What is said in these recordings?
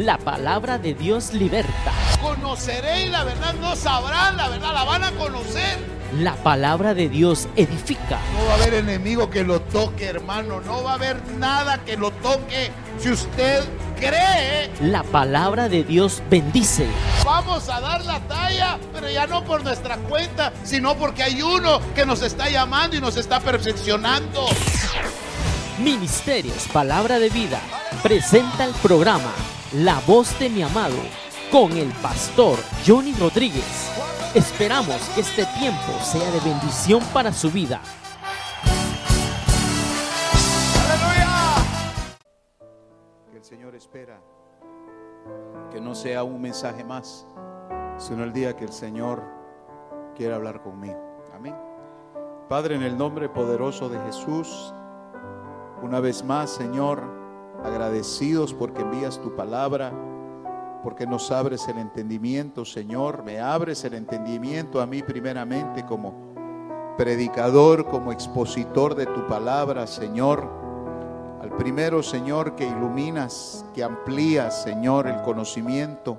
La palabra de Dios liberta. Conoceréis la verdad, no sabrán la verdad, la van a conocer. La palabra de Dios edifica. No va a haber enemigo que lo toque, hermano. No va a haber nada que lo toque. Si usted cree, La palabra de Dios bendice. vamos a dar la talla, pero ya no por nuestra cuenta, sino porque hay uno que nos está llamando y nos está perfeccionando. Ministerios Palabra de Vida presenta el programa La voz de mi amado con el pastor Johnny Rodríguez. Esperamos que este tiempo sea de bendición para su vida. que el Señor espera que no sea un mensaje más, sino el día que el Señor quiera hablar conmigo. Amén. Padre, en el nombre poderoso de Jesús, una vez más, Señor, agradecidos porque envías tu palabra, porque nos abres el entendimiento, Señor, me abres el entendimiento a mí primeramente como predicador, como expositor de tu palabra, Señor. Al primero, Señor, que iluminas, que amplías, Señor, el conocimiento,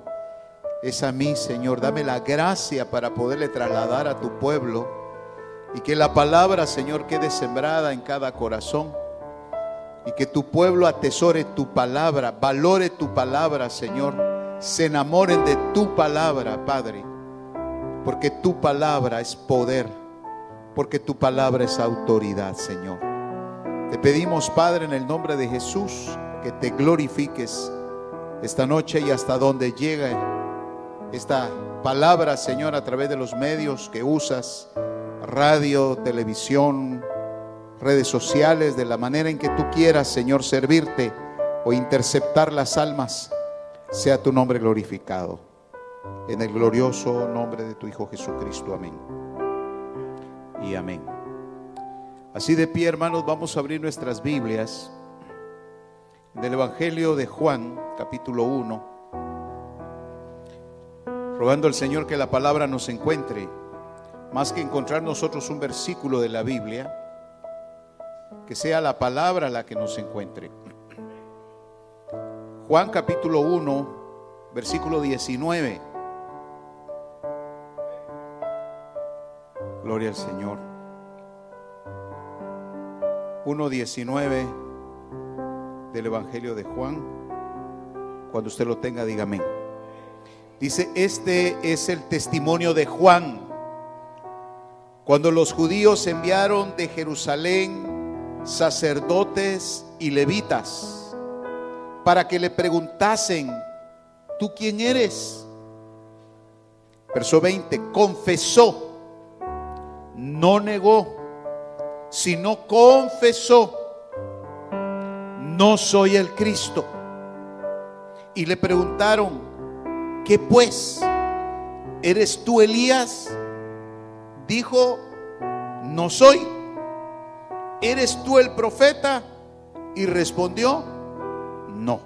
es a mí, Señor. Dame la gracia para poderle trasladar a tu pueblo y que la palabra, Señor, quede sembrada en cada corazón y que tu pueblo atesore tu palabra, valore tu palabra, Señor. Se enamoren de tu palabra, Padre, porque tu palabra es poder, porque tu palabra es autoridad, Señor. Te pedimos, Padre, en el nombre de Jesús, que te glorifiques esta noche y hasta donde llegue esta palabra, Señor, a través de los medios que usas, radio, televisión, redes sociales, de la manera en que tú quieras, Señor, servirte o interceptar las almas, sea tu nombre glorificado. En el glorioso nombre de tu Hijo Jesucristo. Amén. Y amén. Así de pie, hermanos, vamos a abrir nuestras Biblias del Evangelio de Juan, capítulo 1, rogando al Señor que la palabra nos encuentre, más que encontrar nosotros un versículo de la Biblia, que sea la palabra la que nos encuentre. Juan capítulo 1, versículo 19. Gloria al Señor. 1.19 del Evangelio de Juan. Cuando usted lo tenga, dígame. Dice, este es el testimonio de Juan. Cuando los judíos enviaron de Jerusalén sacerdotes y levitas para que le preguntasen, ¿tú quién eres? Verso 20, confesó, no negó sino confesó, no soy el Cristo. Y le preguntaron, ¿qué pues? ¿Eres tú Elías? Dijo, no soy. ¿Eres tú el profeta? Y respondió, no.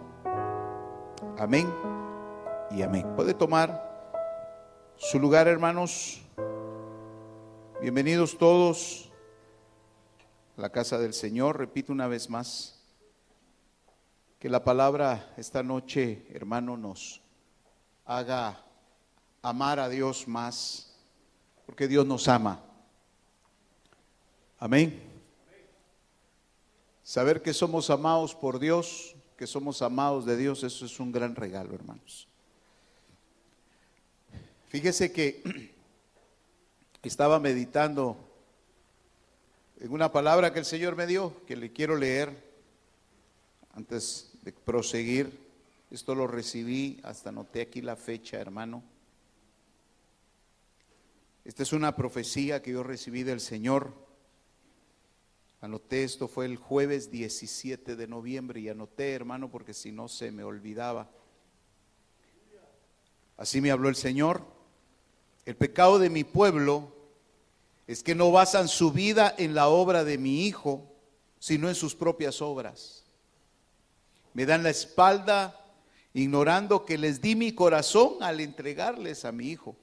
Amén y amén. ¿Puede tomar su lugar, hermanos? Bienvenidos todos la casa del Señor. Repito una vez más, que la palabra esta noche, hermano, nos haga amar a Dios más, porque Dios nos ama. Amén. Saber que somos amados por Dios, que somos amados de Dios, eso es un gran regalo, hermanos. Fíjese que estaba meditando en una palabra que el Señor me dio, que le quiero leer antes de proseguir. Esto lo recibí, hasta anoté aquí la fecha, hermano. Esta es una profecía que yo recibí del Señor. Anoté esto, fue el jueves 17 de noviembre y anoté, hermano, porque si no se me olvidaba. Así me habló el Señor. El pecado de mi pueblo es que no basan su vida en la obra de mi hijo, sino en sus propias obras. Me dan la espalda ignorando que les di mi corazón al entregarles a mi hijo.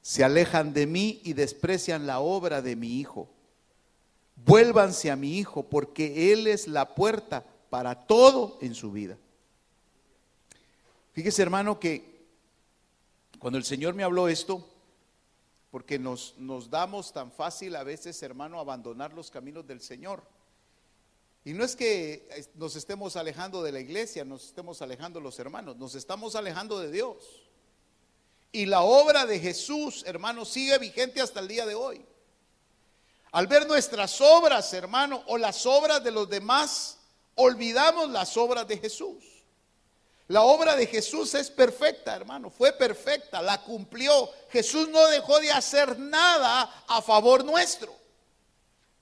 Se alejan de mí y desprecian la obra de mi hijo. Vuélvanse a mi hijo porque él es la puerta para todo en su vida. Fíjese hermano que cuando el Señor me habló esto, porque nos, nos damos tan fácil a veces hermano abandonar los caminos del Señor. Y no es que nos estemos alejando de la iglesia, nos estemos alejando los hermanos, nos estamos alejando de Dios. Y la obra de Jesús, hermano, sigue vigente hasta el día de hoy. Al ver nuestras obras, hermano, o las obras de los demás, olvidamos las obras de Jesús. La obra de Jesús es perfecta, hermano, fue perfecta, la cumplió. Jesús no dejó de hacer nada a favor nuestro.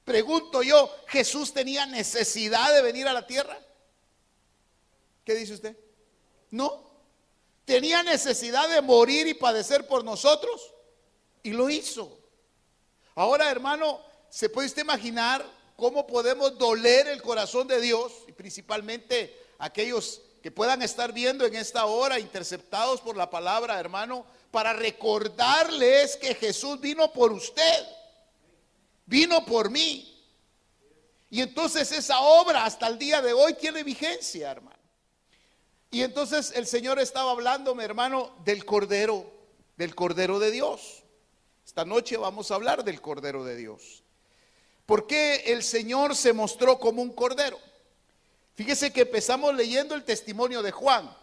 Pregunto yo, ¿Jesús tenía necesidad de venir a la tierra? ¿Qué dice usted? No. ¿Tenía necesidad de morir y padecer por nosotros? Y lo hizo. Ahora, hermano, ¿se puede usted imaginar cómo podemos doler el corazón de Dios? Y principalmente aquellos que puedan estar viendo en esta hora, interceptados por la palabra, hermano, para recordarles que Jesús vino por usted vino por mí. Y entonces esa obra hasta el día de hoy tiene vigencia, hermano. Y entonces el Señor estaba hablando, mi hermano, del Cordero, del Cordero de Dios. Esta noche vamos a hablar del Cordero de Dios. ¿Por qué el Señor se mostró como un Cordero? Fíjese que empezamos leyendo el testimonio de Juan.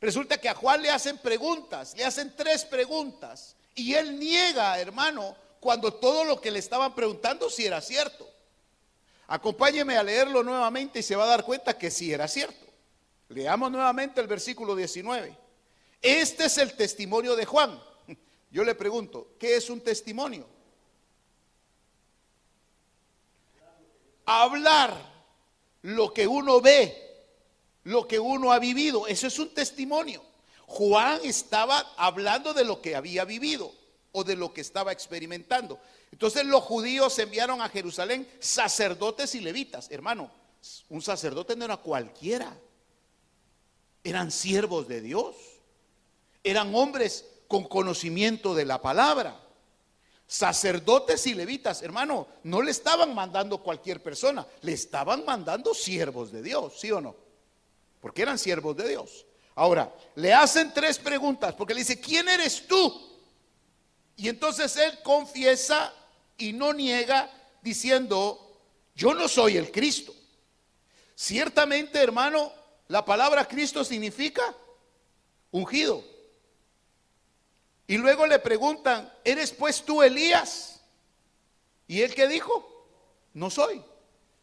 Resulta que a Juan le hacen preguntas, le hacen tres preguntas. Y él niega, hermano, cuando todo lo que le estaban preguntando sí era cierto. Acompáñeme a leerlo nuevamente y se va a dar cuenta que sí era cierto. Leamos nuevamente el versículo 19. Este es el testimonio de Juan. Yo le pregunto, ¿qué es un testimonio? Hablar lo que uno ve, lo que uno ha vivido, eso es un testimonio. Juan estaba hablando de lo que había vivido o de lo que estaba experimentando. Entonces los judíos enviaron a Jerusalén sacerdotes y levitas. Hermano, un sacerdote no era cualquiera. Eran siervos de Dios. Eran hombres con conocimiento de la palabra. Sacerdotes y levitas, hermano, no le estaban mandando cualquier persona, le estaban mandando siervos de Dios, ¿sí o no? Porque eran siervos de Dios. Ahora, le hacen tres preguntas, porque le dice, ¿quién eres tú? Y entonces él confiesa y no niega diciendo, yo no soy el Cristo. Ciertamente, hermano, la palabra Cristo significa ungido. Y luego le preguntan, ¿eres pues tú Elías? ¿Y él qué dijo? No soy.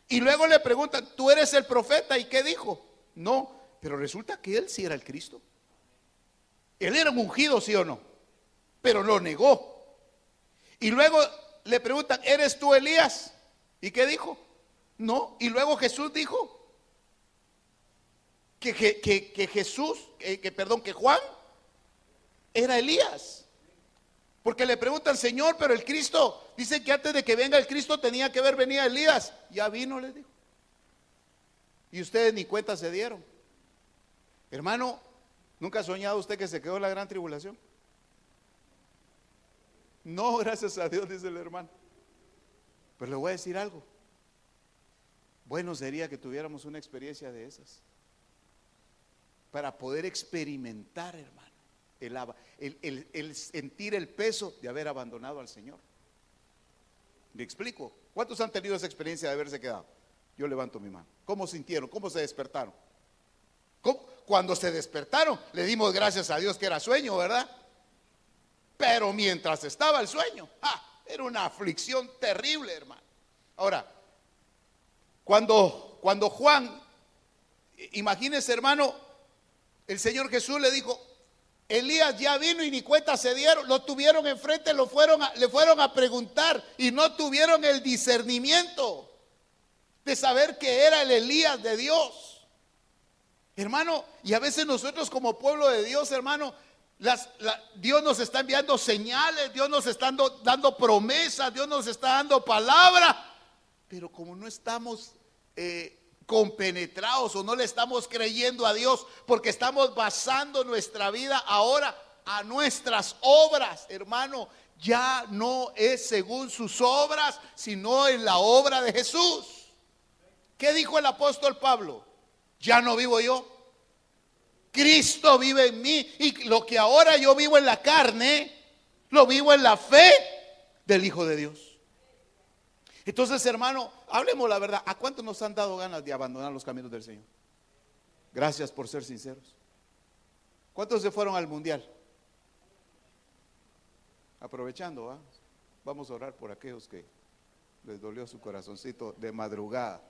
Y luego le preguntan, ¿tú eres el profeta? ¿Y qué dijo? No, pero resulta que él sí era el Cristo. Él era un ungido, sí o no pero lo negó. Y luego le preguntan, ¿eres tú Elías? ¿Y qué dijo? No. Y luego Jesús dijo que, que, Jesús, que, perdón, que Juan era Elías. Porque le preguntan, Señor, pero el Cristo, dice que antes de que venga el Cristo tenía que ver venía Elías. Ya vino, les dijo. Y ustedes ni cuenta se dieron. Hermano, ¿nunca ha soñado usted que se quedó en la gran tribulación? No, gracias a Dios, dice el hermano. Pero le voy a decir algo. Bueno sería que tuviéramos una experiencia de esas. Para poder experimentar, hermano, el, el, sentir el peso de haber abandonado al Señor. ¿Me explico? ¿Cuántos han tenido esa experiencia de haberse quedado? Yo levanto mi mano. ¿Cómo sintieron? ¿Cómo se despertaron? Cuando se despertaron, le dimos gracias a Dios que era sueño, ¿verdad? Pero mientras estaba el sueño, era una aflicción terrible, hermano. Ahora, cuando, cuando Juan, imagínese, hermano, el Señor Jesús le dijo, Elías ya vino y ni cuenta se dieron, lo tuvieron enfrente, fueron le fueron a preguntar y no tuvieron el discernimiento de saber que era el Elías de Dios. Hermano, y a veces nosotros como pueblo de Dios, hermano, Dios nos está enviando señales, Dios nos está dando, promesas, Dios nos está dando palabra, pero como no estamos eh, compenetrados o no le estamos creyendo a Dios, porque estamos basando nuestra vida ahora a nuestras obras, hermano, ya no es según sus obras, sino en la obra de Jesús. ¿Qué dijo el apóstol Pablo? Ya no vivo yo, Cristo vive en mí y lo que ahora yo vivo en la carne, lo vivo en la fe del Hijo de Dios. Entonces, hermano, hablemos la verdad. ¿A cuántos nos han dado ganas de abandonar los caminos del Señor? Gracias por ser sinceros. ¿Cuántos se fueron al mundial? Aprovechando, ¿ah? vamos a orar por aquellos que les dolió su corazoncito de madrugada.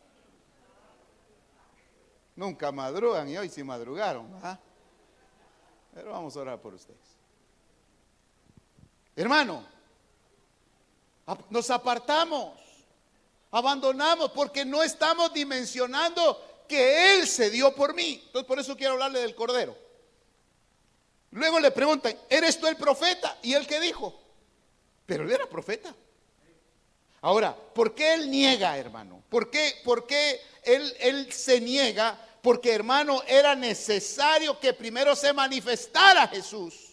Nunca madrugan y hoy sí madrugaron. Pero vamos a orar por ustedes. Hermano, nos apartamos, abandonamos porque no estamos dimensionando que Él se dio por mí. Entonces por eso quiero hablarle del Cordero. Luego le preguntan, ¿eres tú el profeta? Y él que dijo, pero él era profeta. Ahora, ¿por qué él niega, hermano? ¿Por qué, por qué él, él se niega? Porque, hermano, era necesario que primero se manifestara Jesús.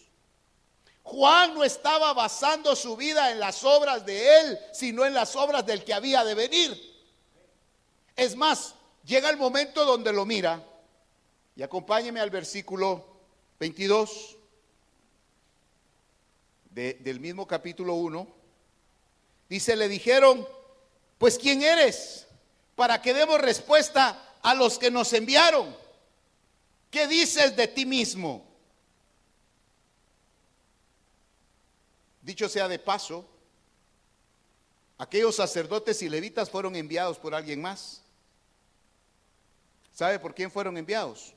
Juan no estaba basando su vida en las obras de él, sino en las obras del que había de venir. Es más, llega el momento donde lo mira, y acompáñeme al versículo 22 del mismo capítulo 1. Dice, le dijeron, pues ¿quién eres? Para que demos respuesta a los que nos enviaron. ¿Qué dices de ti mismo? Dicho sea de paso, aquellos sacerdotes y levitas fueron enviados por alguien más. ¿Sabe por quién fueron enviados?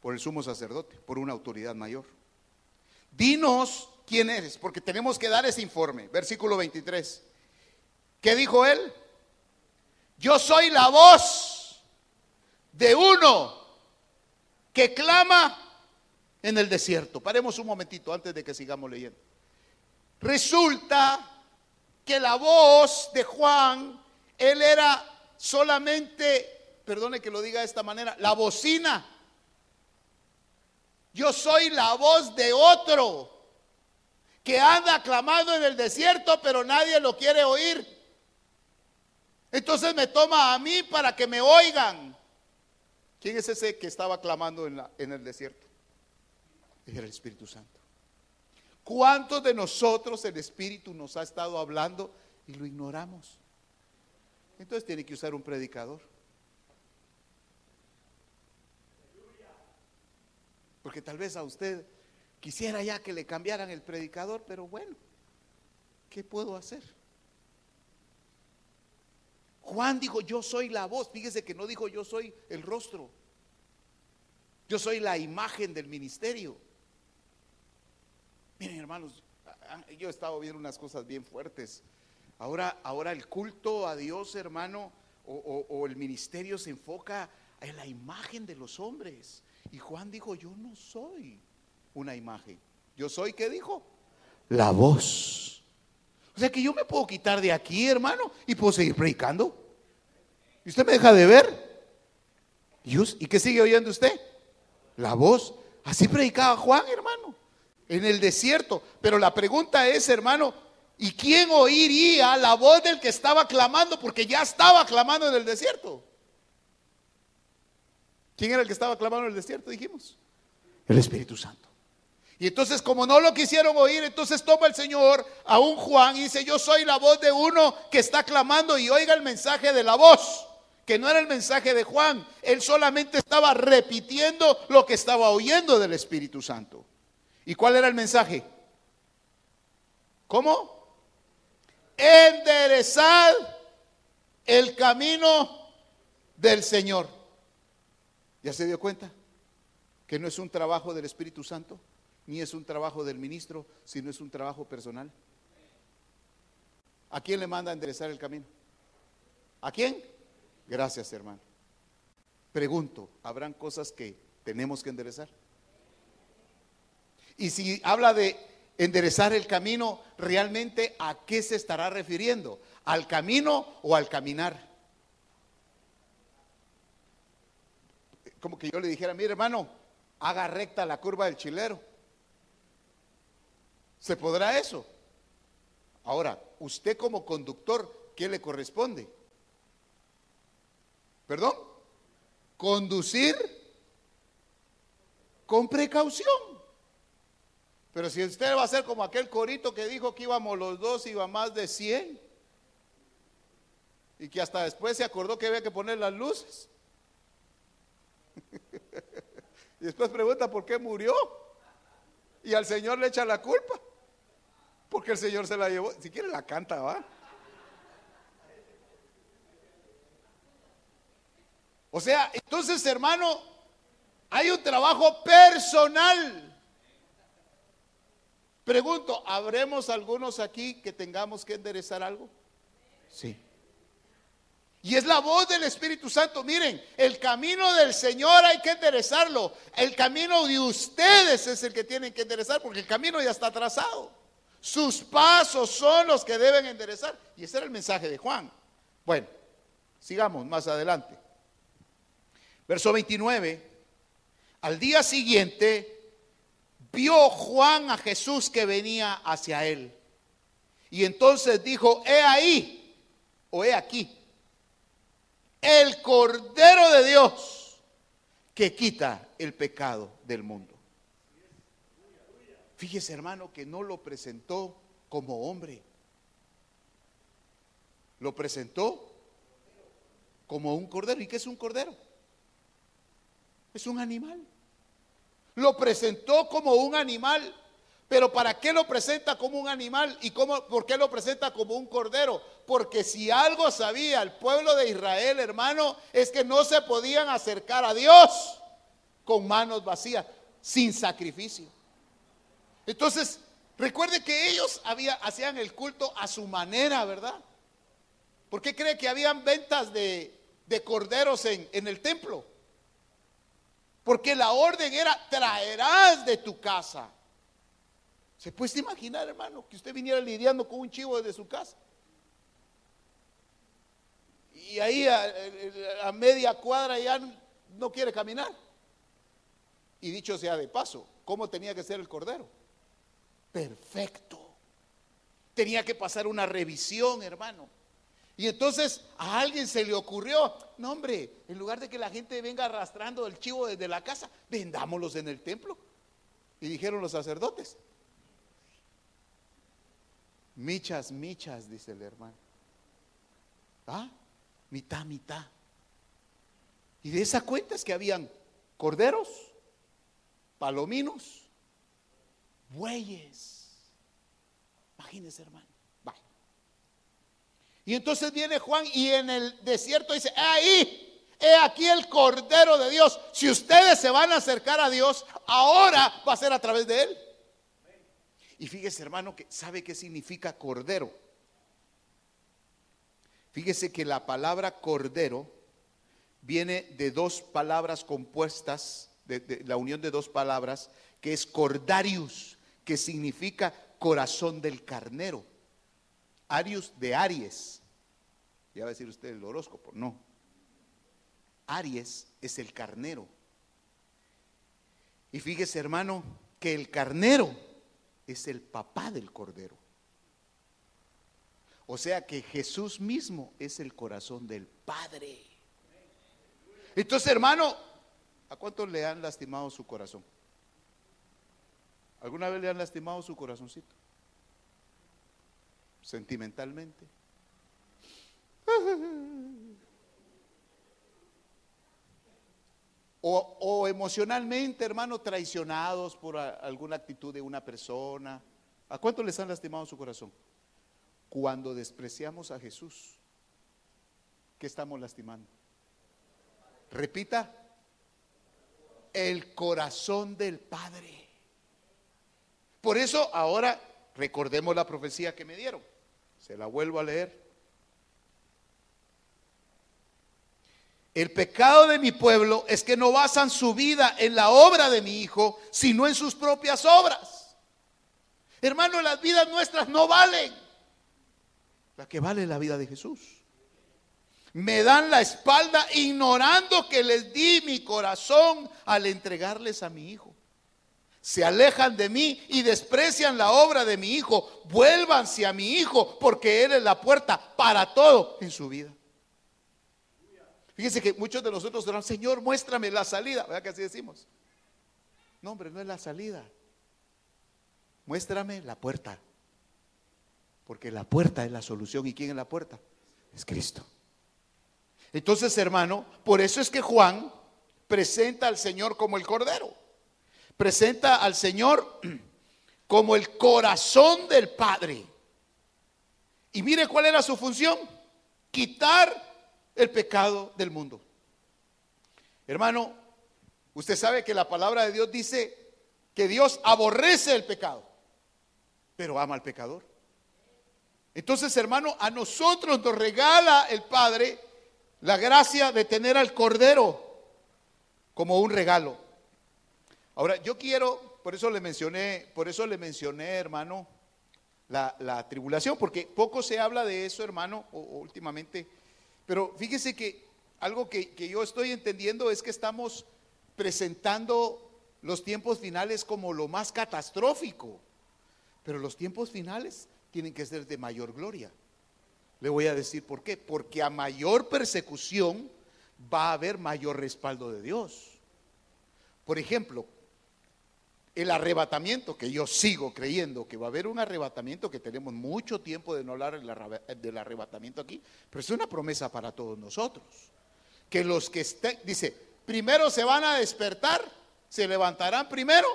Por el sumo sacerdote, por una autoridad mayor. Dinos quién eres, porque tenemos que dar ese informe. Versículo 23. ¿Qué dijo él? Yo soy la voz de uno que clama en el desierto. Paremos un momentito antes de que sigamos leyendo. Resulta que la voz de Juan, él era solamente, perdone que lo diga de esta manera, la bocina. Yo soy la voz de otro que anda clamando en el desierto, pero nadie lo quiere oír. Entonces me toma a mí para que me oigan. ¿Quién es ese que estaba clamando en, en el desierto? Era el Espíritu Santo. ¿Cuántos de nosotros el Espíritu nos ha estado hablando y lo ignoramos? Entonces tiene que usar un predicador. Porque tal vez a usted quisiera ya que le cambiaran el predicador, pero bueno, ¿qué puedo hacer? Juan dijo, yo soy la voz. Fíjese que no dijo, yo soy el rostro. Yo soy la imagen del ministerio. Miren, hermanos, yo he estado viendo unas cosas bien fuertes. Ahora, ahora el culto a Dios, hermano, o, el ministerio se enfoca en la imagen de los hombres. Y Juan dijo, yo no soy una imagen. Yo soy, ¿qué dijo? La voz. O sea que yo me puedo quitar de aquí, hermano, y puedo seguir predicando. ¿Y usted me deja de ver? ¿Y qué sigue oyendo usted? La voz. Así predicaba Juan, hermano en el desierto. Pero la pregunta es, hermano, ¿y quién oiría la voz del que estaba clamando? Porque ya estaba clamando en el desierto. ¿Quién era el que estaba clamando en el desierto? Dijimos. El Espíritu Santo. Y entonces como no lo quisieron oír, entonces toma el Señor a un Juan y dice, yo soy la voz de uno que está clamando y oiga el mensaje de la voz, que no era el mensaje de Juan, él solamente estaba repitiendo lo que estaba oyendo del Espíritu Santo. ¿Y cuál era el mensaje? ¿Cómo? Enderezar el camino del Señor. ¿Ya se dio cuenta? Que no es un trabajo del Espíritu Santo, ni es un trabajo del ministro, sino es un trabajo personal. ¿A quién le manda a enderezar el camino? ¿A quién? Gracias, hermano. Pregunto, ¿habrán cosas que tenemos que enderezar? Y si habla de enderezar el camino, realmente a qué se estará refiriendo? ¿Al camino o al caminar? Como que yo le dijera, mire hermano, haga recta la curva del chilero. ¿Se podrá eso? Ahora, usted como conductor, ¿qué le corresponde? ¿Perdón? Conducir con precaución. Pero si usted va a ser como aquel corito que dijo que íbamos los dos, iba más de 100. Y que hasta después se acordó que había que poner las luces. y después pregunta por qué murió. Y al Señor le echa la culpa. Porque el Señor se la llevó. Si quiere la canta, va. O sea, entonces hermano, hay un trabajo personal. Pregunto, ¿habremos algunos aquí que tengamos que enderezar algo? Sí. Y es la voz del Espíritu Santo. Miren, el camino del Señor hay que enderezarlo. El camino de ustedes es el que tienen que enderezar porque el camino ya está trazado. Sus pasos son los que deben enderezar. Y ese era el mensaje de Juan. Bueno, sigamos más adelante. Verso 29. Al día siguiente vio Juan a Jesús que venía hacia él. Y entonces dijo, he ahí, o he aquí, el Cordero de Dios que quita el pecado del mundo. Fíjese hermano que no lo presentó como hombre, lo presentó como un cordero. ¿Y qué es un cordero? Es un animal. Lo presentó como un animal. Pero ¿para qué lo presenta como un animal? ¿Y cómo, por qué lo presenta como un cordero? Porque si algo sabía el pueblo de Israel, hermano, es que no se podían acercar a Dios con manos vacías, sin sacrificio. Entonces, recuerde que ellos había, hacían el culto a su manera, ¿verdad? ¿Por qué cree que habían ventas de, corderos en, en el templo? Porque la orden era, traerás de tu casa. ¿Se puede imaginar, hermano, que usted viniera lidiando con un chivo desde su casa? Y ahí a, media cuadra ya no quiere caminar. Y dicho sea de paso, ¿cómo tenía que ser el cordero? Perfecto. Tenía que pasar una revisión, hermano. Y entonces a alguien se le ocurrió, no hombre, en lugar de que la gente venga arrastrando el chivo desde la casa, vendámoslos en el templo. Y dijeron los sacerdotes, michas, michas, dice el hermano. ¿Ah? Mitad, mitad. Y de esa cuenta es que habían corderos, palominos, bueyes. Imagínense, hermano. Y entonces viene Juan y en el desierto dice, ahí, he aquí el Cordero de Dios. Si ustedes se van a acercar a Dios, ahora va a ser a través de Él. Y fíjese hermano que sabe qué significa cordero. Fíjese que la palabra cordero viene de dos palabras compuestas, de, la unión de dos palabras, que es cordarius, que significa corazón del carnero. Arius de Aries. Ya va a decir usted el horóscopo. No. Aries es el carnero. Y fíjese, hermano, que el carnero es el papá del cordero. O sea que Jesús mismo es el corazón del Padre. Entonces, hermano, ¿a cuántos le han lastimado su corazón? ¿Alguna vez le han lastimado su corazoncito? Sentimentalmente. O, emocionalmente, hermano, traicionados por alguna actitud de una persona. ¿A cuánto les han lastimado su corazón? Cuando despreciamos a Jesús, ¿qué estamos lastimando? Repita, el corazón del Padre. Por eso ahora recordemos la profecía que me dieron. Se la vuelvo a leer. El pecado de mi pueblo es que no basan su vida en la obra de mi hijo, sino en sus propias obras. Hermano, las vidas nuestras no valen. La que vale la vida de Jesús. Me dan la espalda ignorando que les di mi corazón al entregarles a mi hijo se alejan de mí y desprecian la obra de mi hijo, vuélvanse a mi hijo, porque él es la puerta para todo en su vida. Fíjense que muchos de nosotros dirán, Señor, muéstrame la salida. ¿Verdad que así decimos? No, hombre, no es la salida. Muéstrame la puerta. Porque la puerta es la solución. ¿Y quién es la puerta? Es Cristo. Entonces, hermano, por eso es que Juan presenta al Señor como el Cordero. Presenta al Señor como el corazón del Padre. Y mire cuál era su función. Quitar el pecado del mundo. Hermano, usted sabe que la palabra de Dios dice que Dios aborrece el pecado, pero ama al pecador. Entonces, hermano, a nosotros nos regala el Padre la gracia de tener al Cordero como un regalo. Ahora, yo quiero, por eso le mencioné, por eso le mencioné, hermano, la, tribulación, porque poco se habla de eso, hermano, últimamente. Pero fíjese que algo que, que yo estoy entendiendo es que estamos presentando los tiempos finales como lo más catastrófico. Pero los tiempos finales tienen que ser de mayor gloria. Le voy a decir por qué. Porque a mayor persecución va a haber mayor respaldo de Dios. Por ejemplo, el arrebatamiento, que yo sigo creyendo que va a haber un arrebatamiento, que tenemos mucho tiempo de no hablar del arrebatamiento aquí, pero es una promesa para todos nosotros. Que los que estén, dice, primero se van a despertar, se levantarán primero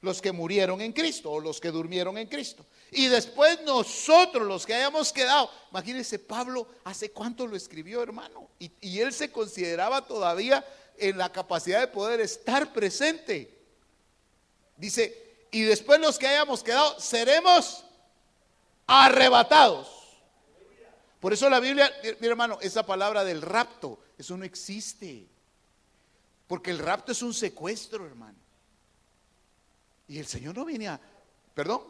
los que murieron en Cristo o los que durmieron en Cristo. Y después nosotros, los que hayamos quedado, imagínense, Pablo, ¿hace cuánto lo escribió, hermano? Y, y él se consideraba todavía en la capacidad de poder estar presente. Dice, y después los que hayamos quedado, seremos arrebatados. Por eso la Biblia, mi hermano, esa palabra del rapto, eso no existe. Porque el rapto es un secuestro, hermano. Y el Señor no viene a, perdón,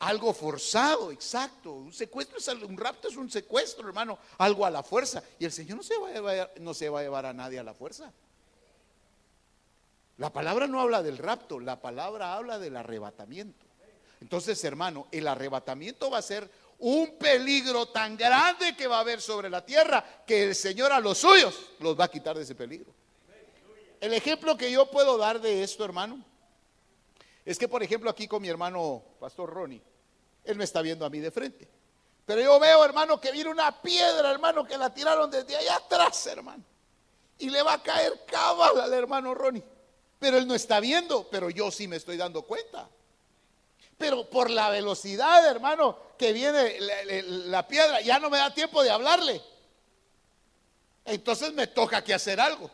algo forzado, exacto. Un secuestro es un rapto es un secuestro, hermano, algo a la fuerza. Y el Señor no se va no se va a llevar a nadie a la fuerza. La palabra no habla del rapto, la palabra habla del arrebatamiento. Entonces, hermano, el arrebatamiento va a ser un peligro tan grande que va a haber sobre la tierra que el Señor a los suyos los va a quitar de ese peligro. El ejemplo que yo puedo dar de esto, hermano, es que, por ejemplo, aquí con mi hermano Pastor Ronnie, él me está viendo a mí de frente. Pero yo veo, hermano, que viene una piedra, hermano, que la tiraron desde allá atrás, hermano. Y le va a caer cabal al hermano Ronnie. Pero él no está viendo, pero yo sí me estoy dando cuenta. Pero por la velocidad, hermano, que viene la, piedra, ya no me da tiempo de hablarle. Entonces me toca que hacer algo.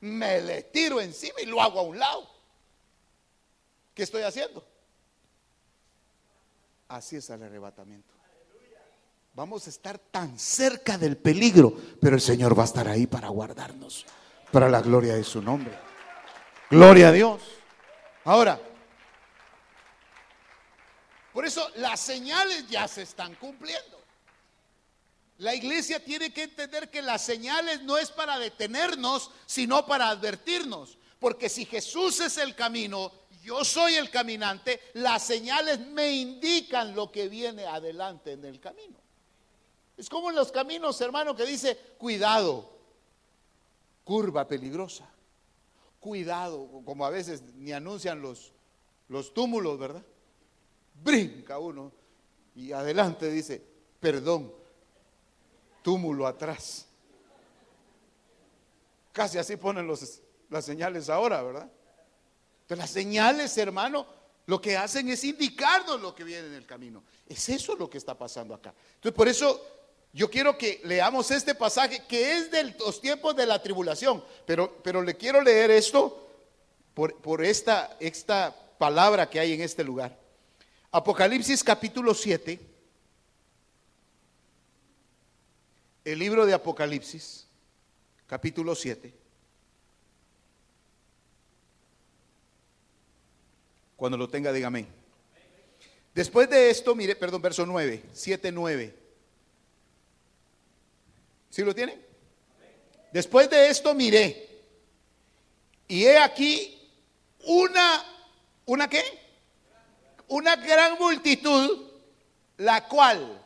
Me le tiro encima y lo hago a un lado. ¿Qué estoy haciendo? Así es el arrebatamiento. Vamos a estar tan cerca del peligro, pero el Señor va a estar ahí para guardarnos, para la gloria de su nombre. Gloria a Dios. Ahora, por eso las señales ya se están cumpliendo. La iglesia tiene que entender que las señales no es para detenernos, sino para advertirnos. Porque si Jesús es el camino, yo soy el caminante, las señales me indican lo que viene adelante en el camino. Es como en los caminos, hermano, que dice, cuidado, curva peligrosa cuidado, como a veces ni anuncian los, los túmulos, ¿verdad? Brinca uno y adelante dice, perdón, túmulo atrás. Casi así ponen los, las señales ahora, ¿verdad? Entonces las señales, hermano, lo que hacen es indicarnos lo que viene en el camino. Es eso lo que está pasando acá. Entonces por eso yo quiero que leamos este pasaje que es de los tiempos de la tribulación, pero, pero le quiero leer esto por, por esta, esta palabra que hay en este lugar. Apocalipsis capítulo 7, el libro de Apocalipsis, capítulo 7. Cuando lo tenga, dígame. Después de esto, mire, perdón, verso 9, 7, 9. ¿Sí lo tienen? Después de esto miré. Y he aquí una, ¿una qué? Una gran multitud, la cual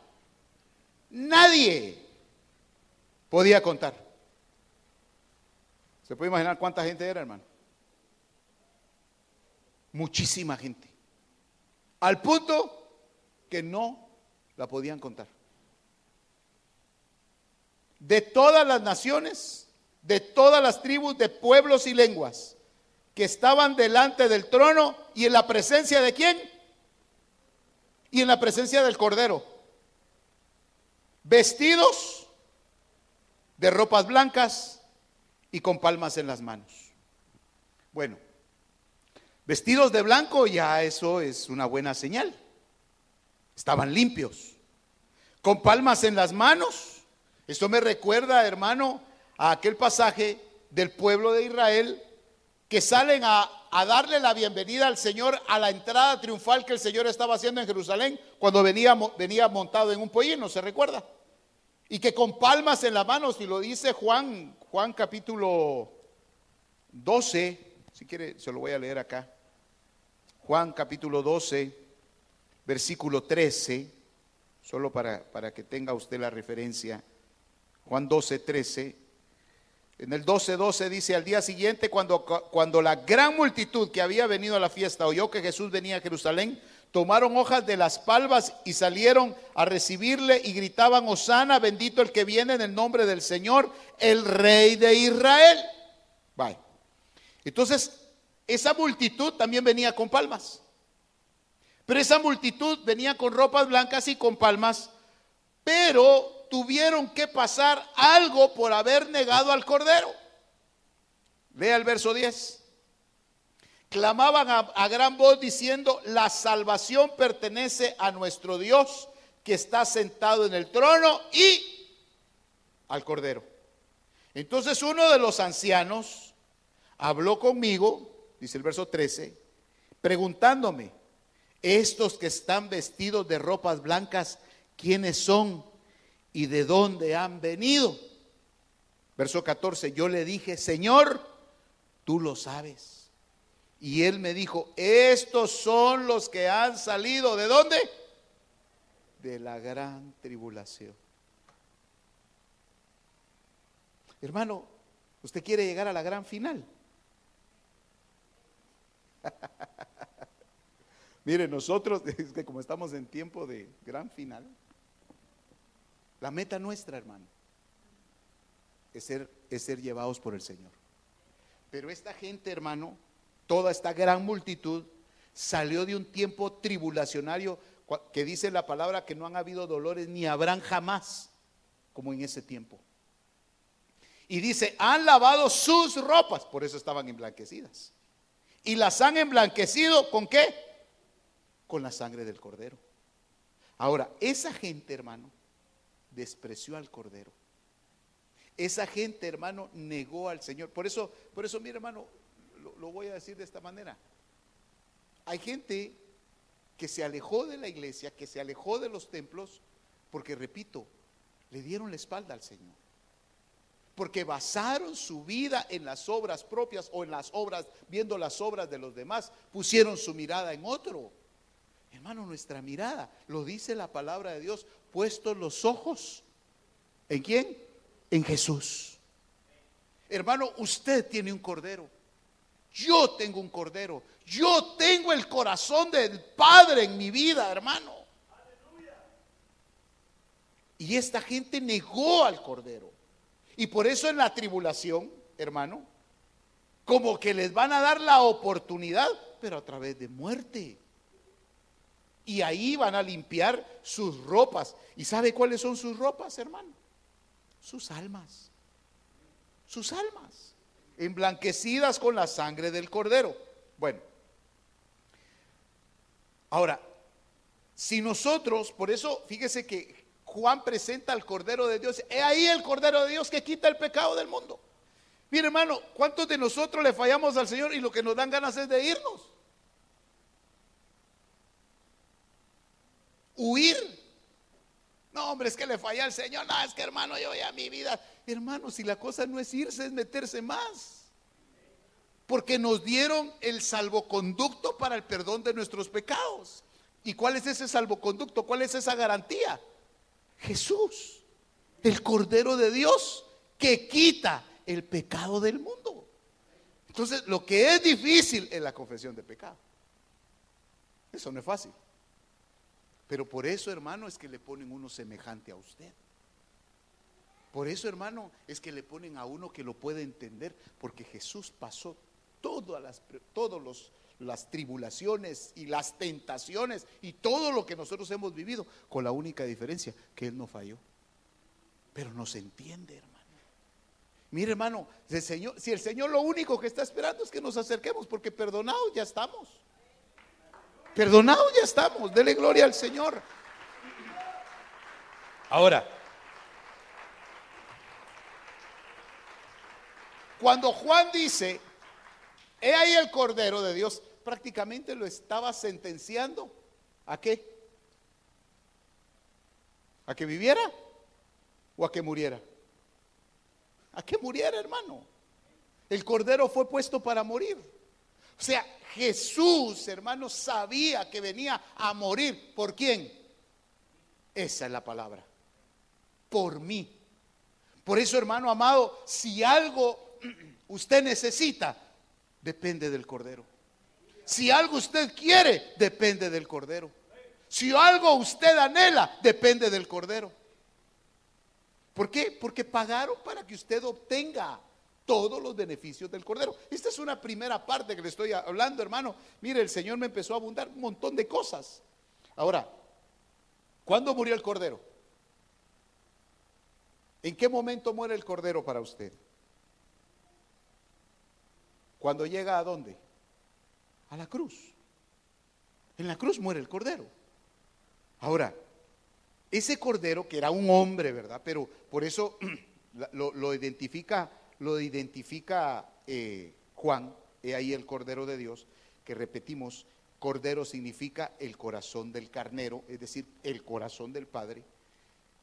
nadie podía contar. ¿Se puede imaginar cuánta gente era, hermano? Muchísima gente. Al punto que no la podían contar. De todas las naciones, de todas las tribus, de pueblos y lenguas que estaban delante del trono y en la presencia de quién? Y en la presencia del Cordero. Vestidos de ropas blancas y con palmas en las manos. Bueno, vestidos de blanco ya eso es una buena señal. Estaban limpios. Con palmas en las manos. Esto me recuerda, hermano, a aquel pasaje del pueblo de Israel que salen a, darle la bienvenida al Señor a la entrada triunfal que el Señor estaba haciendo en Jerusalén cuando venía, venía montado en un pollino, ¿se recuerda? Y que con palmas en las manos, y lo dice Juan, Juan capítulo 12, si quiere se lo voy a leer acá. Juan capítulo 12, versículo 13, solo para, para que tenga usted la referencia. Juan 12, 13. En el 12:12 dice, al día siguiente, cuando, cuando la gran multitud que había venido a la fiesta oyó que Jesús venía a Jerusalén, tomaron hojas de las palmas y salieron a recibirle y gritaban, Osana, bendito el que viene en el nombre del Señor, el rey de Israel. Bye. Entonces, esa multitud también venía con palmas. Pero esa multitud venía con ropas blancas y con palmas, pero tuvieron que pasar algo por haber negado al Cordero. Lea el verso 10. Clamaban a, a, gran voz diciendo, la salvación pertenece a nuestro Dios que está sentado en el trono y al Cordero. Entonces uno de los ancianos habló conmigo, dice el verso 13, preguntándome, estos que están vestidos de ropas blancas, ¿quiénes son? Y de dónde han venido. Verso 14, yo le dije, Señor, tú lo sabes. Y él me dijo, estos son los que han salido, ¿de dónde? De la gran tribulación. Hermano, ¿usted quiere llegar a la gran final? Mire, nosotros, que como estamos en tiempo de gran final, la meta nuestra, hermano, es ser, es ser llevados por el Señor. Pero esta gente, hermano, toda esta gran multitud, salió de un tiempo tribulacionario que dice la palabra que no han habido dolores ni habrán jamás como en ese tiempo. Y dice, han lavado sus ropas, por eso estaban emblanquecidas. Y las han emblanquecido con qué? Con la sangre del cordero. Ahora, esa gente, hermano, despreció al Cordero. Esa gente, hermano, negó al Señor. Por eso, por eso, mi hermano, lo, lo voy a decir de esta manera. Hay gente que se alejó de la iglesia, que se alejó de los templos, porque, repito, le dieron la espalda al Señor. Porque basaron su vida en las obras propias o en las obras, viendo las obras de los demás, pusieron su mirada en otro. Hermano, nuestra mirada, lo dice la palabra de Dios, puestos los ojos. ¿En quién? En Jesús. Hermano, usted tiene un cordero. Yo tengo un cordero. Yo tengo el corazón del Padre en mi vida, hermano. Y esta gente negó al cordero. Y por eso en la tribulación, hermano, como que les van a dar la oportunidad, pero a través de muerte. Y ahí van a limpiar sus ropas. ¿Y sabe cuáles son sus ropas, hermano? Sus almas. Sus almas. Emblanquecidas con la sangre del cordero. Bueno. Ahora, si nosotros, por eso fíjese que Juan presenta al Cordero de Dios. Es ahí el Cordero de Dios que quita el pecado del mundo. Mire, hermano, ¿cuántos de nosotros le fallamos al Señor y lo que nos dan ganas es de irnos? Huir. No, hombre, es que le falla al Señor. No, es que hermano, yo ya mi vida. Hermano, si la cosa no es irse, es meterse más. Porque nos dieron el salvoconducto para el perdón de nuestros pecados. ¿Y cuál es ese salvoconducto? ¿Cuál es esa garantía? Jesús, el Cordero de Dios, que quita el pecado del mundo. Entonces, lo que es difícil es la confesión de pecado. Eso no es fácil. Pero por eso, hermano, es que le ponen uno semejante a usted. Por eso, hermano, es que le ponen a uno que lo puede entender, porque Jesús pasó todas las, todos los, las tribulaciones y las tentaciones y todo lo que nosotros hemos vivido, con la única diferencia que Él no falló. Pero nos entiende, hermano. Mire, hermano, el Señor, si el Señor lo único que está esperando es que nos acerquemos, porque perdonados ya estamos. Perdonados ya estamos. Dele gloria al Señor. Ahora, cuando Juan dice, he ahí el Cordero de Dios, prácticamente lo estaba sentenciando. ¿A qué? ¿A que viviera o a que muriera? A que muriera, hermano. El Cordero fue puesto para morir. O sea, Jesús, hermano, sabía que venía a morir. ¿Por quién? Esa es la palabra. Por mí. Por eso, hermano amado, si algo usted necesita, depende del Cordero. Si algo usted quiere, depende del Cordero. Si algo usted anhela, depende del Cordero. ¿Por qué? Porque pagaron para que usted obtenga todos los beneficios del Cordero. Esta es una primera parte que le estoy hablando, hermano. Mire, el Señor me empezó a abundar un montón de cosas. Ahora, ¿cuándo murió el Cordero? ¿En qué momento muere el Cordero para usted? Cuando llega a dónde? A la cruz. En la cruz muere el Cordero. Ahora, ese Cordero que era un hombre, ¿verdad? Pero por eso lo, lo identifica lo identifica eh, Juan, he ahí el Cordero de Dios, que repetimos, Cordero significa el corazón del carnero, es decir, el corazón del Padre.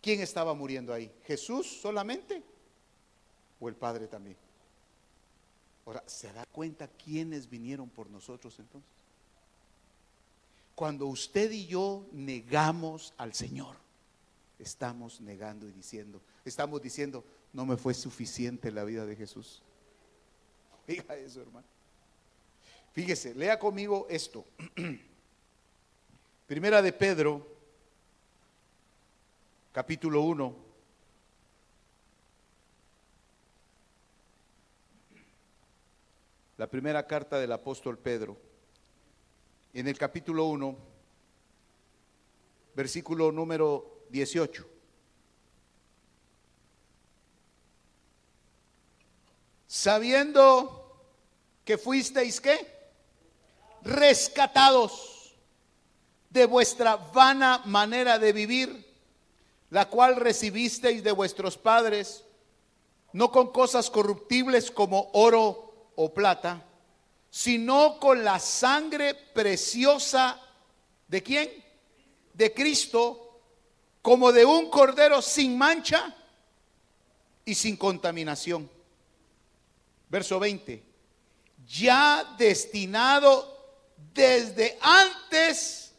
¿Quién estaba muriendo ahí? ¿Jesús solamente? ¿O el Padre también? Ahora, ¿se da cuenta quiénes vinieron por nosotros entonces? Cuando usted y yo negamos al Señor, estamos negando y diciendo, estamos diciendo, no me fue suficiente la vida de Jesús. Diga eso, hermano. Fíjese, lea conmigo esto. Primera de Pedro, capítulo 1. La primera carta del apóstol Pedro. En el capítulo 1, versículo número 18. sabiendo que fuisteis qué? Rescatados de vuestra vana manera de vivir, la cual recibisteis de vuestros padres, no con cosas corruptibles como oro o plata, sino con la sangre preciosa de quién? De Cristo, como de un cordero sin mancha y sin contaminación verso 20, ya destinado desde antes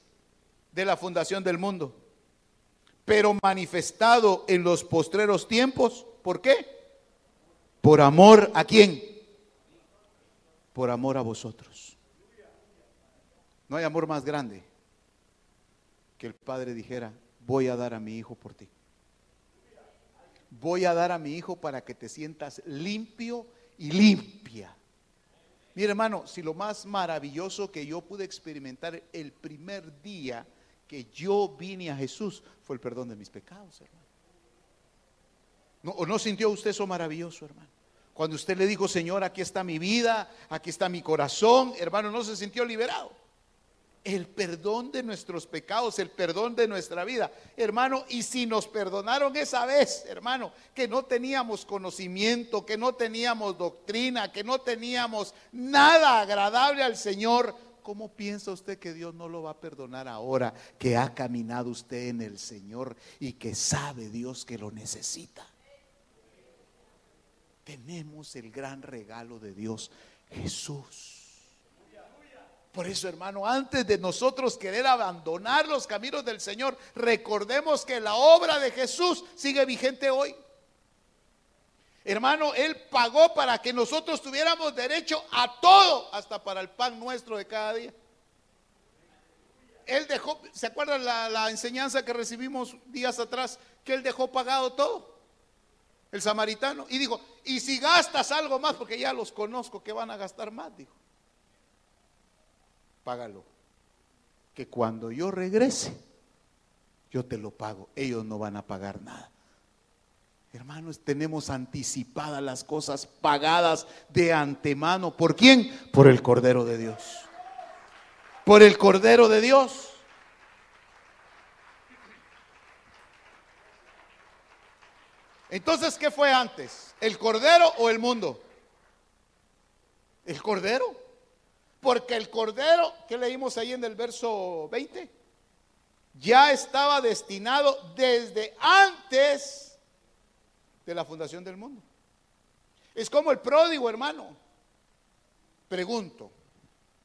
de la fundación del mundo, pero manifestado en los postreros tiempos. ¿Por qué? Por amor a quién? Por amor a vosotros. No hay amor más grande que el Padre dijera, voy a dar a mi hijo por ti. Voy a dar a mi hijo para que te sientas limpio y limpia. Mire hermano, si lo más maravilloso que yo pude experimentar el primer día que yo vine a Jesús fue el perdón de mis pecados, hermano. ¿No, ¿O no sintió usted eso maravilloso, hermano? Cuando usted le dijo, Señor, aquí está mi vida, aquí está mi corazón, hermano, ¿no se sintió liberado? El perdón de nuestros pecados, el perdón de nuestra vida. Hermano, y si nos perdonaron esa vez, hermano, que no teníamos conocimiento, que no teníamos doctrina, que no teníamos nada agradable al Señor, ¿cómo piensa usted que Dios no lo va a perdonar ahora que ha caminado usted en el Señor y que sabe Dios que lo necesita? Tenemos el gran regalo de Dios, Jesús. Por eso, hermano, antes de nosotros querer abandonar los caminos del Señor, recordemos que la obra de Jesús sigue vigente hoy. Hermano, Él pagó para que nosotros tuviéramos derecho a todo, hasta para el pan nuestro de cada día. él dejó, ¿se acuerdan la, enseñanza que recibimos días atrás? Que él dejó pagado todo, el samaritano. Y dijo, y si gastas algo más, porque ya los conozco que van a gastar más, dijo, págalo. Que cuando yo regrese, yo te lo pago. Ellos no van a pagar nada. Hermanos, tenemos anticipadas las cosas pagadas de antemano. ¿Por quién? Por el Cordero de Dios. Por el Cordero de Dios. Entonces, ¿qué fue antes? ¿El Cordero o el mundo? El Cordero. Porque el Cordero, que leímos ahí en el verso 20, ya estaba destinado desde antes de la fundación del mundo. Es como el pródigo, hermano. Pregunto,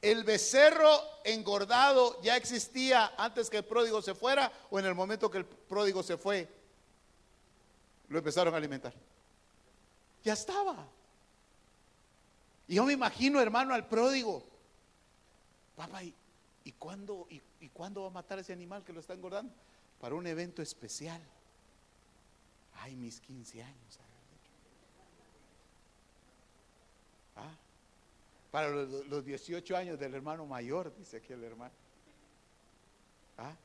¿el becerro engordado ya existía antes que el pródigo se fuera o en el momento que el pródigo se fue lo empezaron a alimentar? Ya estaba. Y yo me imagino, hermano, al pródigo. Papá, ¿y, y cuándo, y, y va a matar ese animal que lo está engordando? Para un evento especial. Ay, mis 15 años. ¿Ah? Para los, 18 años del hermano mayor, dice aquí el hermano. ¿Ah?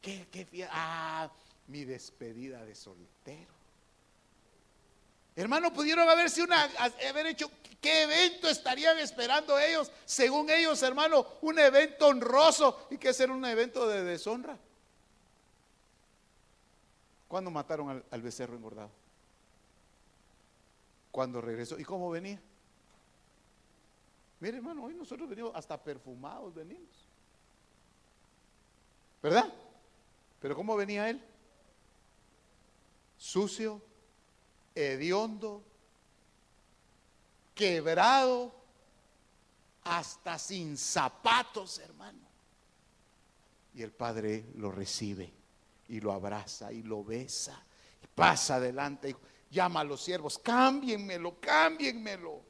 ¿Qué, qué Ah, mi despedida de soltero. Hermano, pudieron haberse una, haber hecho, ¿qué evento estarían esperando ellos? Según ellos, hermano, un evento honroso y que ser un evento de deshonra. ¿Cuándo mataron al, becerro engordado? Cuando regresó. ¿Y cómo venía? Mire, hermano, hoy nosotros venimos hasta perfumados, venimos. ¿Verdad? Pero ¿cómo venía él? Sucio, hediondo, quebrado, hasta sin zapatos, hermano. Y el Padre lo recibe y lo abraza y lo besa y pasa adelante y llama a los siervos, cámbienmelo, cámbienmelo,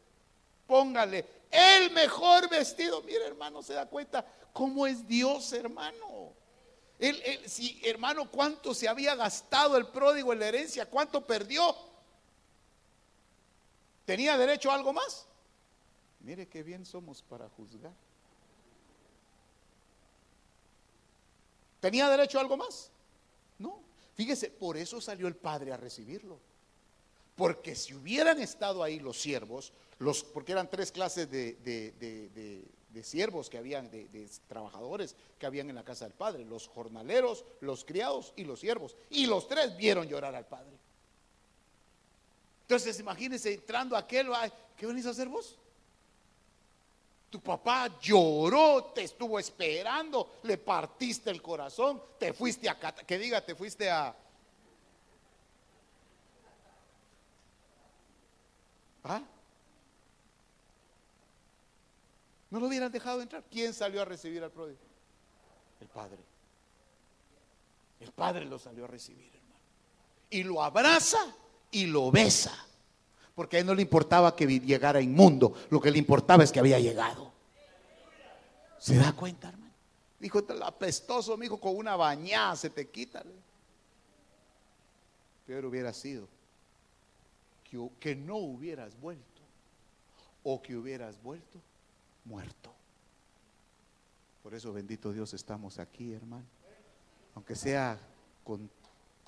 póngale el mejor vestido. Mire hermano, se da cuenta cómo es Dios hermano. Él, si, hermano, cuánto se había gastado el pródigo en la herencia, cuánto perdió. ¿Tenía derecho a algo más? Mire qué bien somos para juzgar. ¿Tenía derecho a algo más? No, fíjese, por eso salió el padre a recibirlo. Porque si hubieran estado ahí los siervos, los, porque eran tres clases de, de, siervos que habían, de, trabajadores que habían en la casa del padre, los jornaleros, los criados y los siervos. Y los tres vieron llorar al padre. Entonces imagínense entrando aquel, ¿qué venís a hacer vos? Tu papá lloró, te estuvo esperando, le partiste el corazón, te fuiste a, que diga, te fuiste a... ¿Ah? No lo hubieran dejado entrar. ¿Quién salió a recibir al pródigo? El padre. El padre lo salió a recibir, hermano. Y lo abraza y lo besa. Porque a él no le importaba que llegara inmundo, lo que le importaba es que había llegado. ¿Se da cuenta, hermano? Dijo, apestoso, mi hijo, con una bañada se te quita. Peor hubiera sido que, que no hubieras vuelto o que hubieras vuelto muerto. Por eso, bendito Dios, estamos aquí, hermano. Aunque sea con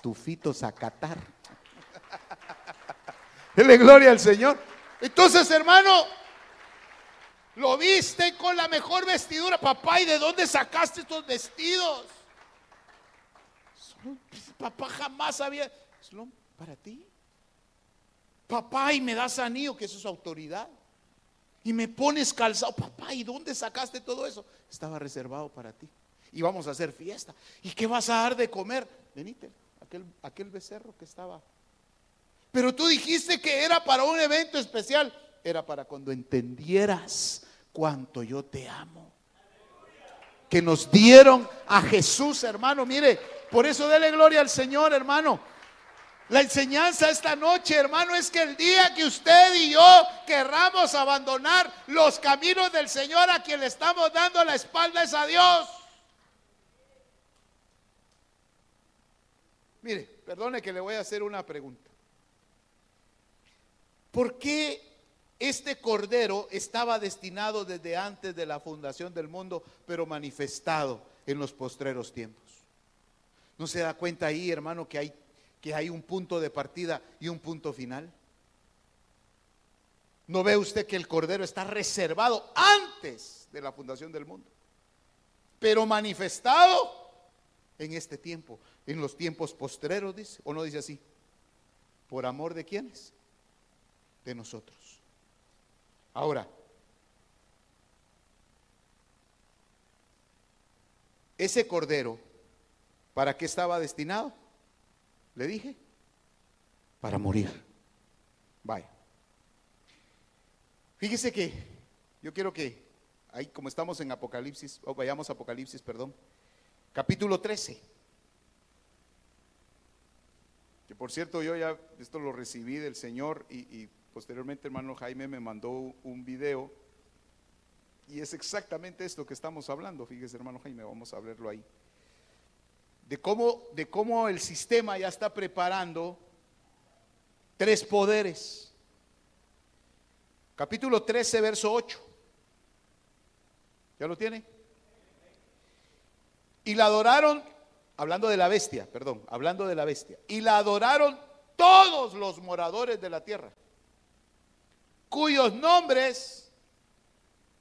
tufitos a catar. Dele gloria al Señor. Entonces, hermano, lo viste con la mejor vestidura. Papá, ¿y de dónde sacaste estos vestidos? Papá jamás había. para ti. Papá, y me das anillo, que eso es autoridad. Y me pones calzado. Papá, ¿y dónde sacaste todo eso? Estaba reservado para ti. Y vamos a hacer fiesta. ¿Y qué vas a dar de comer? Venite, aquel, aquel becerro que estaba pero tú dijiste que era para un evento especial. Era para cuando entendieras cuánto yo te amo. Que nos dieron a Jesús, hermano. Mire, por eso dele gloria al Señor, hermano. La enseñanza esta noche, hermano, es que el día que usted y yo querramos abandonar los caminos del Señor a quien le estamos dando la espalda es a Dios. Mire, perdone que le voy a hacer una pregunta. ¿Por qué este cordero estaba destinado desde antes de la fundación del mundo, pero manifestado en los postreros tiempos? ¿No se da cuenta ahí, hermano, que hay, que hay un punto de partida y un punto final? ¿No ve usted que el cordero está reservado antes de la fundación del mundo? Pero manifestado en este tiempo, en los tiempos postreros, dice, o no dice así. ¿Por amor de quiénes? De nosotros. Ahora, ese cordero, ¿para qué estaba destinado? Le dije, para morir. Vaya. Fíjese que yo quiero que, ahí como estamos en Apocalipsis, o vayamos a Apocalipsis, perdón, capítulo 13. Que por cierto, yo ya esto lo recibí del Señor y posteriormente hermano Jaime me mandó un video y es exactamente esto que estamos hablando. Fíjese hermano Jaime, vamos a verlo ahí. De cómo, de cómo el sistema ya está preparando tres poderes. Capítulo 13, verso 8. ¿Ya lo tiene? Y la adoraron, hablando de la bestia, perdón, hablando de la bestia. Y la adoraron todos los moradores de la tierra cuyos nombres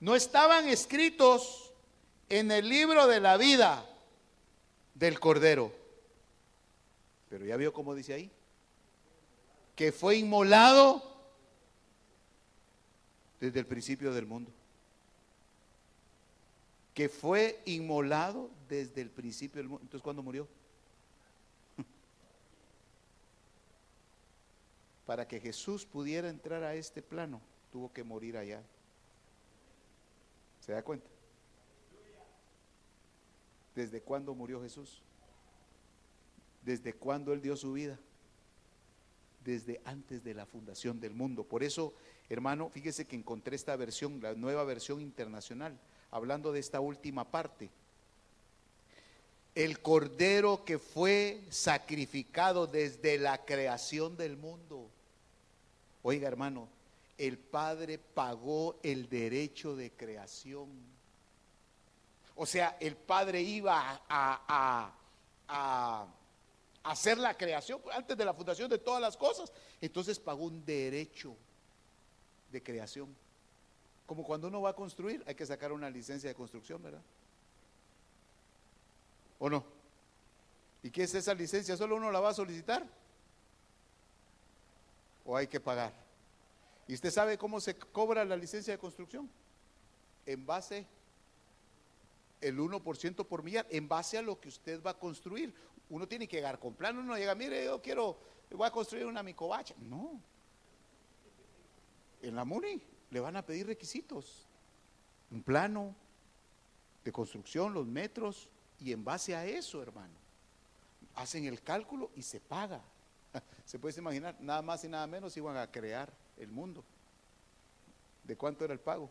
no estaban escritos en el libro de la vida del Cordero. Pero ya vio cómo dice ahí, que fue inmolado desde el principio del mundo. Que fue inmolado desde el principio del mundo. Entonces, ¿cuándo murió? Para que Jesús pudiera entrar a este plano, tuvo que morir allá. ¿Se da cuenta? ¿Desde cuándo murió Jesús? ¿Desde cuándo Él dio su vida? Desde antes de la fundación del mundo. Por eso, hermano, fíjese que encontré esta versión, la nueva versión internacional, hablando de esta última parte. El cordero que fue sacrificado desde la creación del mundo. Oiga, hermano, el Padre pagó el derecho de creación. O sea, el Padre iba a, hacer la creación antes de la fundación de todas las cosas. Entonces pagó un derecho de creación. Como cuando uno va a construir, hay que sacar una licencia de construcción, ¿verdad? ¿O no? ¿Y qué es esa licencia? ¿Solo uno la va a solicitar? O hay que pagar. ¿Y usted sabe cómo se cobra la licencia de construcción? En base, el 1% por millar, en base a lo que usted va a construir. Uno tiene que llegar con plano, uno llega, mire, yo quiero, voy a construir una micovacha. No. En la MUNI le van a pedir requisitos. Un plano de construcción, los metros, y en base a eso, hermano, hacen el cálculo y se paga. Se puede imaginar, nada más y nada menos iban a crear el mundo. ¿De cuánto era el pago?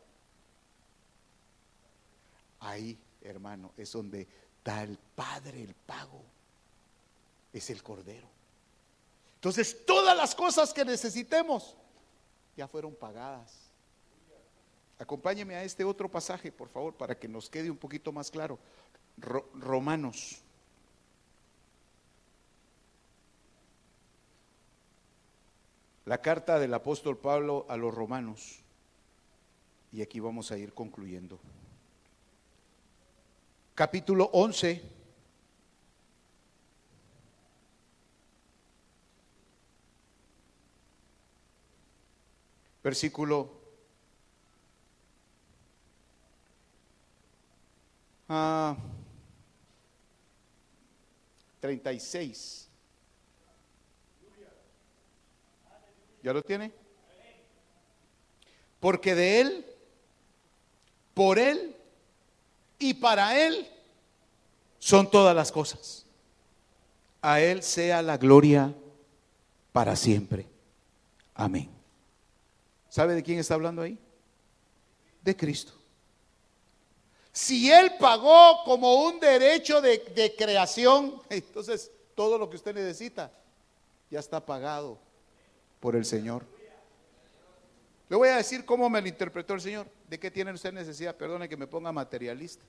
Ahí, hermano, es donde da el Padre el pago. Es el Cordero. Entonces, todas las cosas que necesitemos ya fueron pagadas. Acompáñeme a este otro pasaje, por favor, para que nos quede un poquito más claro. Romanos La carta del apóstol Pablo a los romanos. Y aquí vamos a ir concluyendo. Capítulo 11. Versículo ah, 36. ¿Ya lo tiene? Porque de Él, por Él y para Él son todas las cosas. A Él sea la gloria para siempre. Amén. ¿Sabe de quién está hablando ahí? De Cristo. Si Él pagó como un derecho de, creación, entonces todo lo que usted necesita ya está pagado por el Señor. Le voy a decir cómo me lo interpretó el Señor. ¿De qué tiene usted necesidad? Perdone que me ponga materialista.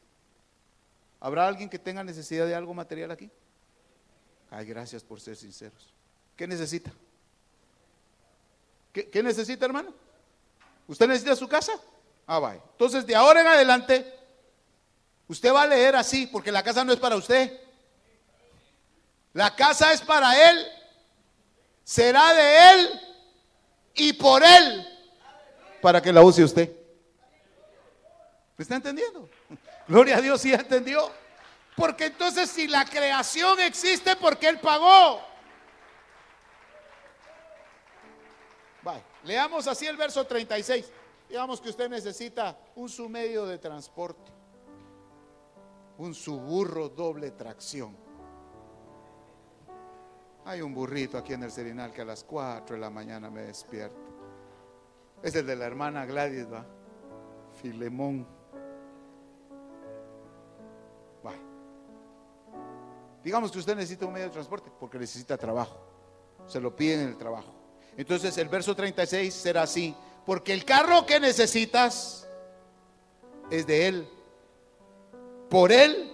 ¿Habrá alguien que tenga necesidad de algo material aquí? Ay, gracias por ser sinceros. ¿Qué necesita? ¿Qué, necesita, hermano? ¿Usted necesita su casa? Ah, vaya. Entonces, de ahora en adelante, usted va a leer así, porque la casa no es para usted. La casa es para Él, será de Él y por Él, para que la use usted. ¿Me está entendiendo? Gloria a Dios, si entendió. Porque entonces si la creación existe, porque Él pagó. Vaya, leamos así el verso 36. Digamos que usted necesita un su medio de transporte, un suburro doble tracción. Hay un burrito aquí en el Serinal que a las 4 de la mañana me despierta. Es el de la hermana Gladys, va. Filemón. Va. Digamos que usted necesita un medio de transporte porque necesita trabajo. Se lo piden en el trabajo. Entonces el verso 36 será así. Porque el carro que necesitas es de Él. Por Él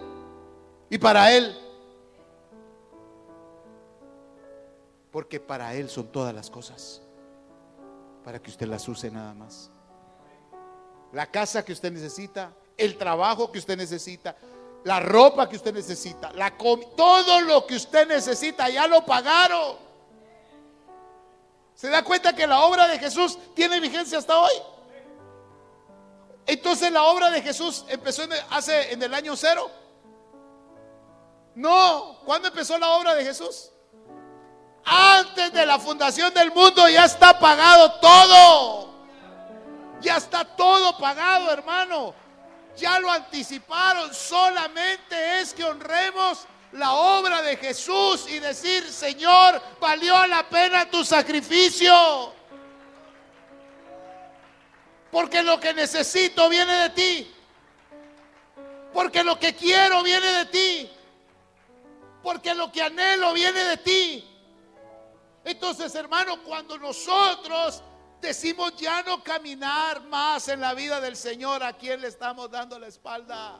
y para Él. Porque para Él son todas las cosas. Para que usted las use nada más. La casa que usted necesita, el trabajo que usted necesita, la ropa que usted necesita, la todo lo que usted necesita, ya lo pagaron. ¿Se da cuenta que la obra de Jesús tiene vigencia hasta hoy? Entonces la obra de Jesús empezó en hace en el año cero. No, ¿cuándo empezó la obra de Jesús? Antes de la fundación del mundo ya está pagado todo. Ya está todo pagado, hermano. Ya lo anticiparon. Solamente es que honremos la obra de Jesús y decir, Señor, valió la pena tu sacrificio. Porque lo que necesito viene de ti. Porque lo que quiero viene de ti. Porque lo que anhelo viene de ti. Entonces, hermano, cuando nosotros decimos ya no caminar más en la vida del Señor, ¿a quién le estamos dando la espalda?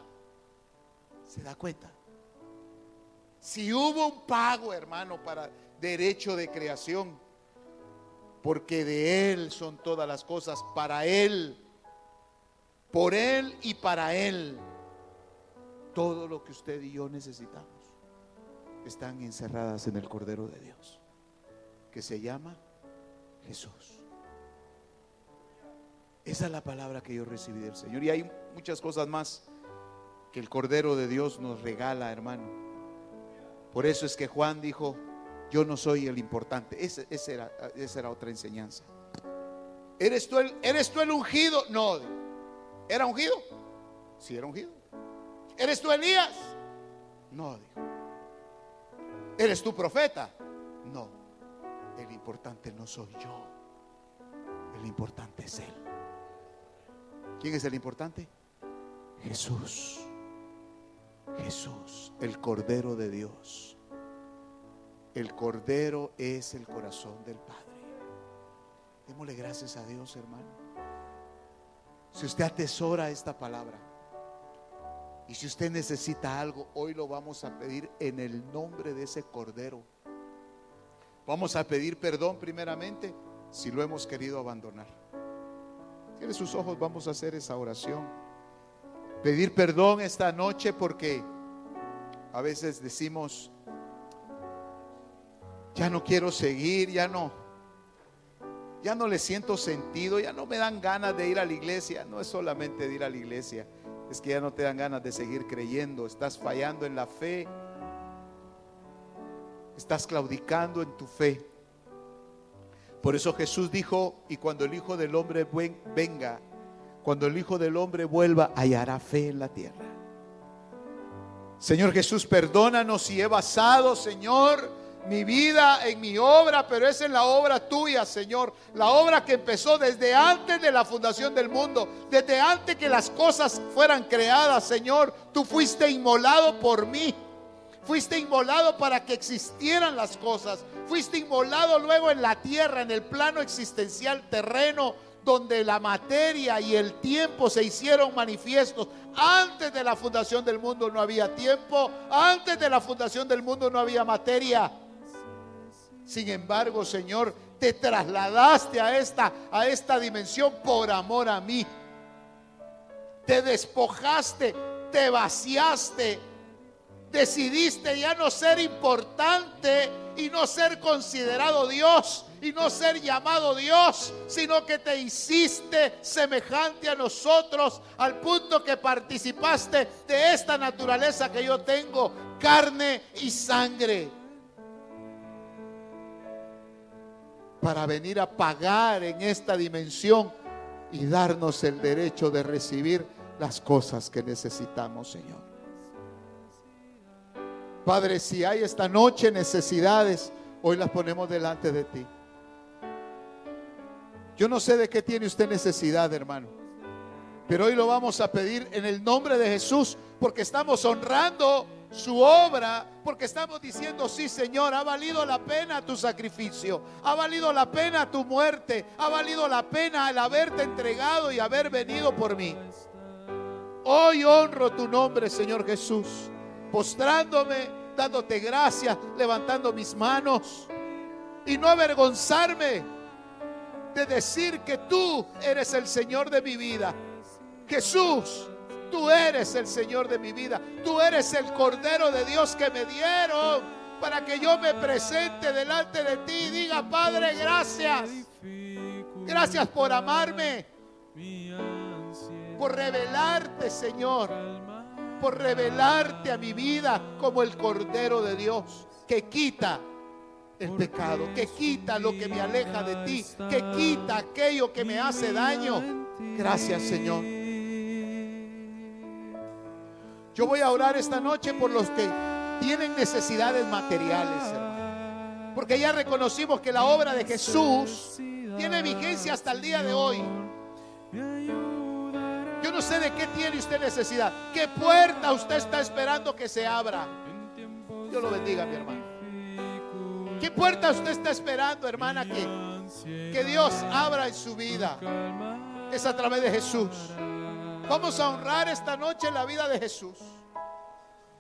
¿Se da cuenta? Si hubo un pago, hermano, para derecho de creación, porque de Él son todas las cosas, para Él, por Él y para Él, todo lo que usted y yo necesitamos están encerradas en el Cordero de Dios que se llama Jesús. Esa es la palabra que yo recibí del Señor. Y hay muchas cosas más que el Cordero de Dios nos regala, hermano. Por eso es que Juan dijo, yo no soy el importante. Esa, era, otra enseñanza. ¿Eres tú, el, ¿Eres tú el ungido? No. ¿Era ungido? Sí, era ungido. ¿Eres tú Elías? No, dijo. ¿Eres tú profeta? No. El importante no soy yo. El importante es Él. ¿Quién es el importante? Jesús. Jesús, el Cordero de Dios. El Cordero es el corazón del Padre. Démosle gracias a Dios, hermano. Si usted atesora esta palabra y si usted necesita algo, hoy lo vamos a pedir en el nombre de ese Cordero Vamos a pedir perdón primeramente si lo hemos querido abandonar. Tiene sus ojos, vamos a hacer esa oración. Pedir perdón esta noche porque a veces decimos, ya no quiero seguir, ya no, ya no le siento sentido, ya no me dan ganas de ir a la iglesia. No es solamente de ir a la iglesia, es que ya no te dan ganas de seguir creyendo, estás fallando en la fe Estás claudicando en tu fe. Por eso Jesús dijo, y cuando el Hijo del Hombre venga, cuando el Hijo del Hombre vuelva, hallará fe en la tierra. Señor Jesús, perdónanos si he basado, Señor, mi vida en mi obra, pero es en la obra tuya, Señor. La obra que empezó desde antes de la fundación del mundo, desde antes que las cosas fueran creadas, Señor. Tú fuiste inmolado por mí. Fuiste inmolado para que existieran las cosas. Fuiste inmolado luego en la tierra, en el plano existencial terreno, donde la materia y el tiempo se hicieron manifiestos. Antes de la fundación del mundo no había tiempo, antes de la fundación del mundo no había materia. Sin embargo, Señor, te trasladaste a esta a esta dimensión por amor a mí. Te despojaste, te vaciaste, decidiste ya no ser importante y no ser considerado Dios y no ser llamado Dios, sino que te hiciste semejante a nosotros al punto que participaste de esta naturaleza que yo tengo, carne y sangre. Para venir a pagar en esta dimensión y darnos el derecho de recibir las cosas que necesitamos, Señor. Padre, si hay esta noche necesidades, hoy las ponemos delante de ti. Yo no sé de qué tiene usted necesidad, hermano. Pero hoy lo vamos a pedir en el nombre de Jesús porque estamos honrando su obra, porque estamos diciendo, sí Señor, ha valido la pena tu sacrificio, ha valido la pena tu muerte, ha valido la pena el haberte entregado y haber venido por mí. Hoy honro tu nombre, Señor Jesús, postrándome, dándote gracias, levantando mis manos y no avergonzarme de decir que tú eres el Señor de mi vida. Jesús, tú eres el Señor de mi vida. Tú eres el Cordero de Dios que me dieron para que yo me presente delante de ti y diga, Padre, gracias. Gracias por amarme. Por revelarte, Señor. Por revelarte a mi vida como el Cordero de Dios que quita el pecado, que quita lo que me aleja de ti, que quita aquello que me hace daño. Gracias, Señor. Yo voy a orar esta noche por los que tienen necesidades materiales, hermano. Porque ya reconocimos que la obra de Jesús tiene vigencia hasta el día de hoy. Yo no sé de qué tiene usted necesidad. ¿Qué puerta usted está esperando que se abra? Dios lo bendiga, mi hermano. ¿Qué puerta usted está esperando, hermana, que, que Dios abra en su vida? Es a través de Jesús. Vamos a honrar esta noche la vida de Jesús.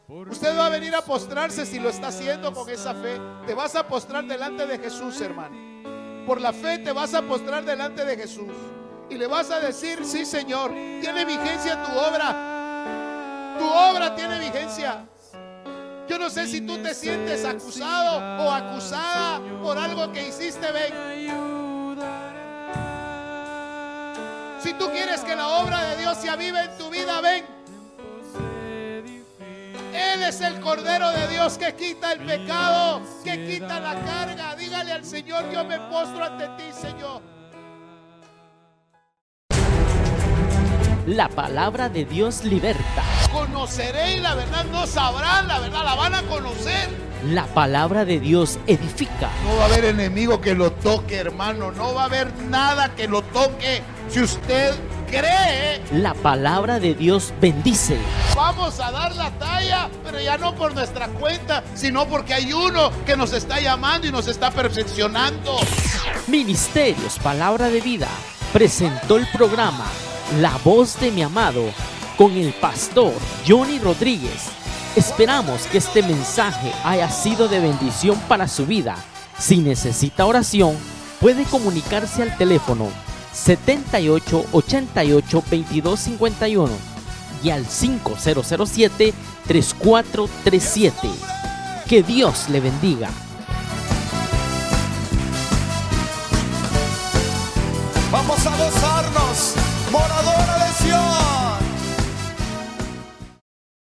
Usted va a venir a postrarse si lo está haciendo con esa fe. Te vas a postrar delante de Jesús, hermano. Por la fe te vas a postrar delante de Jesús. Y le vas a decir, sí, Señor, tiene vigencia tu obra. Tu obra tiene vigencia. Yo no sé si tú te sientes acusado o acusada por algo que hiciste, ven. Si tú quieres que la obra de Dios se avive en tu vida, ven. Él es el Cordero de Dios que quita el pecado, que quita la carga. Dígale al Señor, yo me postro ante ti, Señor. La palabra de Dios liberta. Conoceré y la verdad no sabrán, la verdad la van a conocer. La palabra de Dios edifica. No va a haber enemigo que lo toque, hermano. No va a haber nada que lo toque. Si usted cree, La palabra de Dios bendice. vamos a dar la talla, pero ya no por nuestra cuenta, sino porque hay uno que nos está llamando y nos está perfeccionando. Ministerios Palabra de Vida presentó el programa La voz de mi amado con el pastor Johnny Rodríguez. Esperamos que este mensaje haya sido de bendición para su vida. Si necesita oración, puede comunicarse al teléfono 78 88 22 51 y al 5007 3437. Que Dios le bendiga.